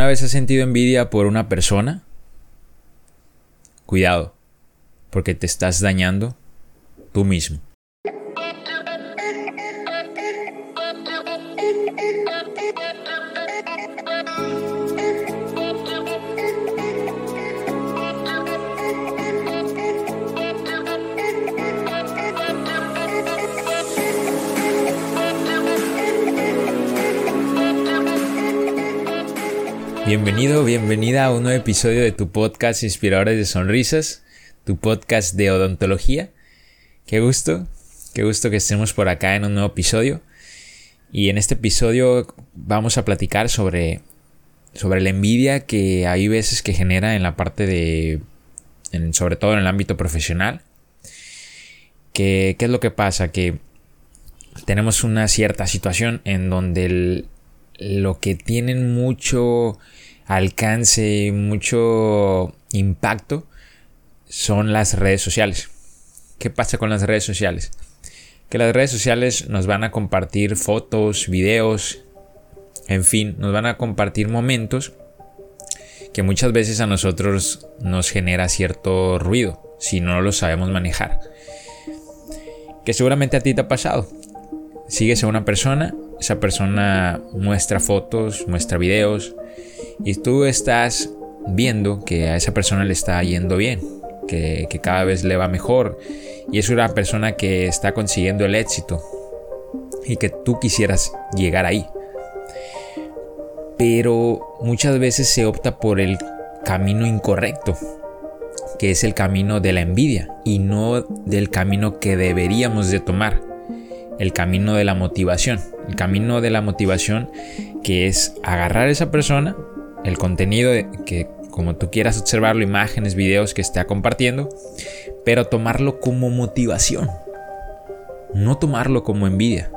¿Alguna vez has sentido envidia por una persona? Cuidado, porque te estás dañando tú mismo. Bienvenido, bienvenida a un nuevo episodio de tu podcast Inspiradores de Sonrisas, tu podcast de odontología. Qué gusto, qué gusto que estemos por acá en un nuevo episodio. Y en este episodio vamos a platicar sobre, sobre la envidia que hay veces que genera en la parte de, sobre todo en el ámbito profesional. ¿Qué es lo que pasa? Que tenemos una cierta situación en donde lo que tienen mucho alcance, mucho impacto, son las redes sociales. ¿Qué pasa con las redes sociales? Que las redes sociales nos van a compartir fotos, videos, en fin, nos van a compartir momentos que muchas veces a nosotros nos genera cierto ruido si no lo sabemos manejar. Que seguramente a ti te ha pasado. Sigues a una persona, esa persona muestra fotos, muestra videos, y tú estás viendo que a esa persona le está yendo bien, que, cada vez le va mejor y es una persona que está consiguiendo el éxito y que tú quisieras llegar ahí. Pero muchas veces se opta por el camino incorrecto, que es el camino de la envidia y no del camino que deberíamos de tomar, el camino de la motivación. El camino de la motivación que es agarrar a esa persona el contenido que como tú quieras observarlo, imágenes, videos que esté compartiendo, pero tomarlo como motivación, no tomarlo como envidia.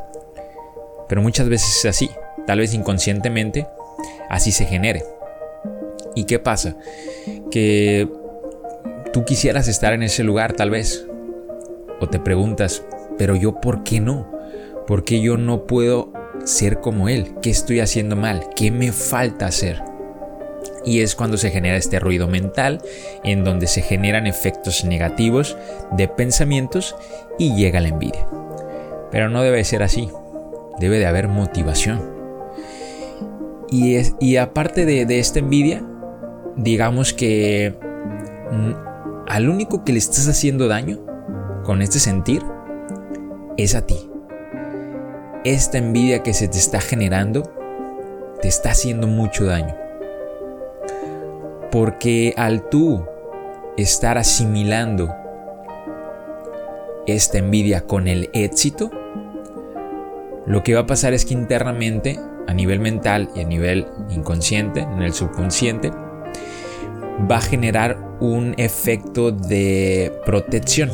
Pero muchas veces es así, tal vez inconscientemente así se genere. ¿Y qué pasa? Que tú quisieras estar en ese lugar tal vez, o te preguntas, pero yo por qué no? ¿Por qué yo no puedo ser como él? ¿Qué estoy haciendo mal? ¿Qué me falta hacer? Y es cuando se genera este ruido mental en donde se generan efectos negativos de pensamientos y llega la envidia. Pero no debe ser así, debe de haber motivación. Y, es, y aparte de, de esta envidia, digamos que mm, al único que le estás haciendo daño con este sentir es a ti. Esta envidia que se te está generando te está haciendo mucho daño. Porque al tú estar asimilando esta envidia con el éxito, lo que va a pasar es que internamente, a nivel mental y a nivel inconsciente, en el subconsciente, va a generar un efecto de protección,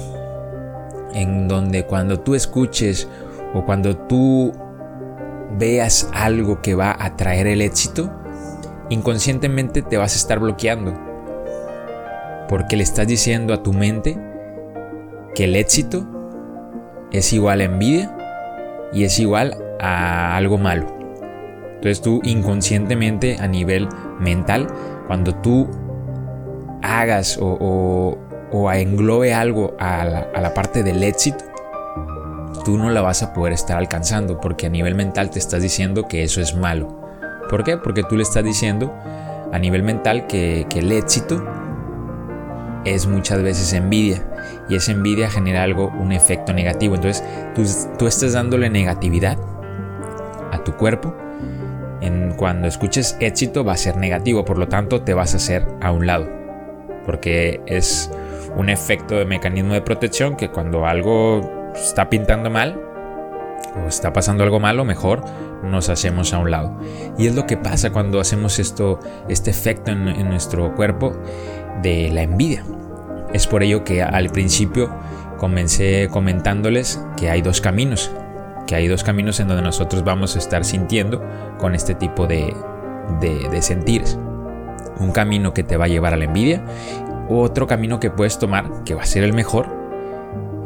en donde cuando tú escuches o cuando tú veas algo que va a traer el éxito, inconscientemente te vas a estar bloqueando. Porque le estás diciendo a tu mente que el éxito es igual a envidia y es igual a algo malo. Entonces tú inconscientemente a nivel mental, cuando tú hagas o, englobe algo a la, a la parte del éxito, tú no la vas a poder estar alcanzando porque a nivel mental te estás diciendo que eso es malo. ¿Por qué? Porque tú le estás diciendo a nivel mental que, el éxito es muchas veces envidia y esa envidia genera algo, un efecto negativo. Entonces tú, tú estás dándole negatividad a tu cuerpo. En, cuando escuches éxito va a ser negativo, por lo tanto te vas a hacer a un lado. Porque es un efecto de mecanismo de protección que cuando algo está pintando mal o está pasando algo malo, mejor nos hacemos a un lado. Y es lo que pasa cuando hacemos esto, este efecto en, nuestro cuerpo de la envidia. Es por ello que al principio comencé comentándoles que hay dos caminos, que hay dos caminos en donde nosotros vamos a estar sintiendo con este tipo de, de, de sentires. Un camino que te va a llevar a la envidia, otro camino que puedes tomar, que va a ser el mejor,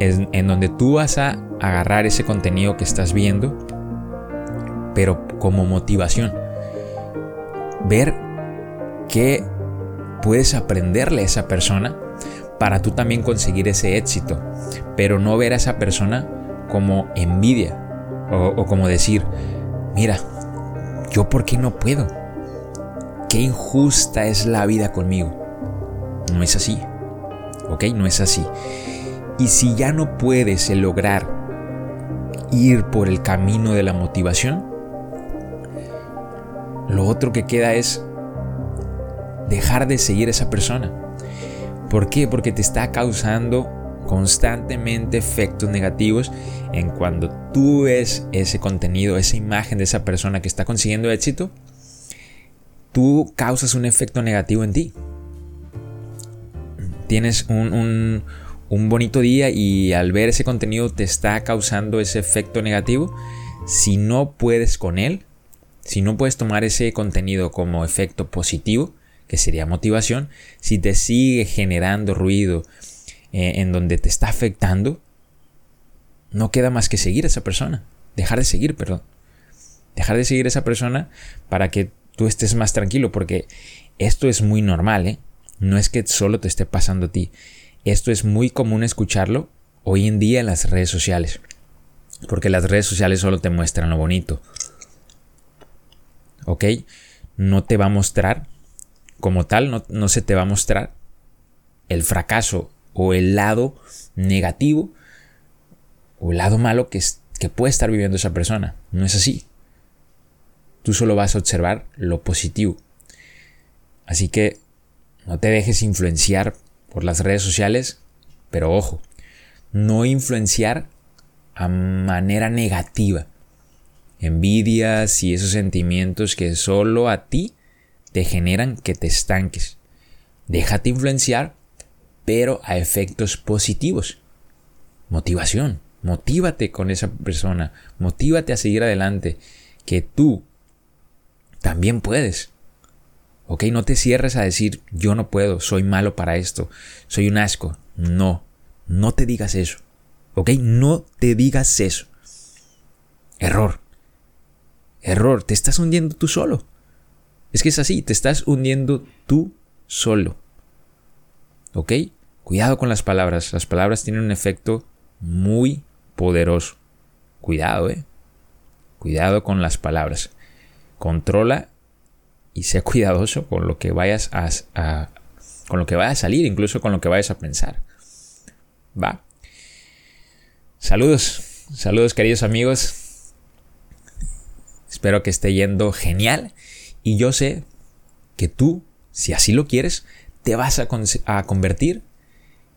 en donde tú vas a agarrar ese contenido que estás viendo pero como motivación. Ver ¿Qué puedes aprenderle a esa persona para tú también conseguir ese éxito? Pero no ver a esa persona como envidia o, como decir, mira, yo por qué no puedo? Qué injusta es la vida conmigo. No es así. ¿Ok? No es así. Y si ya no puedes lograr ir por el camino de la motivación, lo otro que queda es dejar de seguir a esa persona. ¿Por qué? Porque te está causando constantemente efectos negativos en cuando tú ves ese contenido, esa imagen de esa persona que está consiguiendo éxito, tú causas un efecto negativo en ti. Tienes un, un bonito día y al ver ese contenido te está causando ese efecto negativo. Si no puedes con él, si no puedes tomar ese contenido como efecto positivo, que sería motivación, si te sigue generando ruido eh, en donde te está afectando, no queda más que seguir a esa persona. Dejar de seguir, perdón. Dejar de seguir a esa persona para que tú estés más tranquilo, porque esto es muy normal, ¿eh? No es que solo te esté pasando a ti. Esto es muy común escucharlo hoy en día en las redes sociales. Porque las redes sociales solo te muestran lo bonito. ¿Ok? No te va a mostrar, como tal, no, no se te va a mostrar el fracaso o el lado negativo o el lado malo que, que puede estar viviendo esa persona. No es así. Tú solo vas a observar lo positivo. Así que no te dejes influenciar por las redes sociales, pero ojo, no influenciar a manera negativa. Envidias y esos sentimientos que solo a ti te generan que te estanques. Déjate influenciar pero a efectos positivos. Motivación. Motívate con esa persona. Motívate a seguir adelante. Que tú también puedes. ¿Ok? No te cierres a decir yo no puedo, soy malo para esto, soy un asco. No, no te digas eso. ¿Ok? No te digas eso. Error. Error, te estás hundiendo tú solo. Es que es así, te estás hundiendo tú solo. ¿Ok? Cuidado con las palabras. Las palabras tienen un efecto muy poderoso. Cuidado, ¿eh? Cuidado con las palabras. Controla y sé cuidadoso con lo que vayas a, con lo que a salir, incluso con lo que vayas a pensar. Va. Saludos, saludos queridos amigos. Espero que esté yendo genial y yo sé que tú, si así lo quieres, te vas a, convertir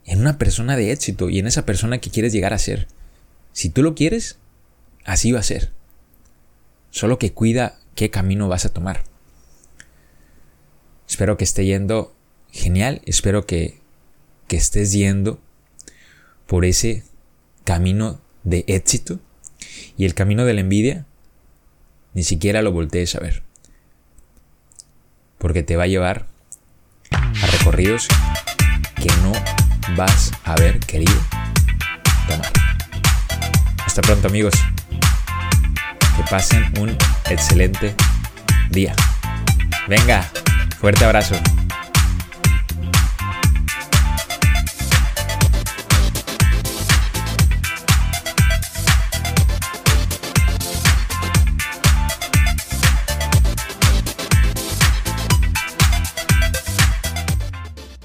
en una persona de éxito y en esa persona que quieres llegar a ser. Si tú lo quieres, así va a ser. Solo que cuida qué camino vas a tomar. Espero que esté yendo genial. Espero que, que estés yendo por ese camino de éxito. Y el camino de la envidia, ni siquiera lo voltees a ver. Porque te va a llevar a recorridos que no vas a haber querido tomar. Hasta pronto amigos. Que pasen un excelente día. Venga, fuerte abrazo.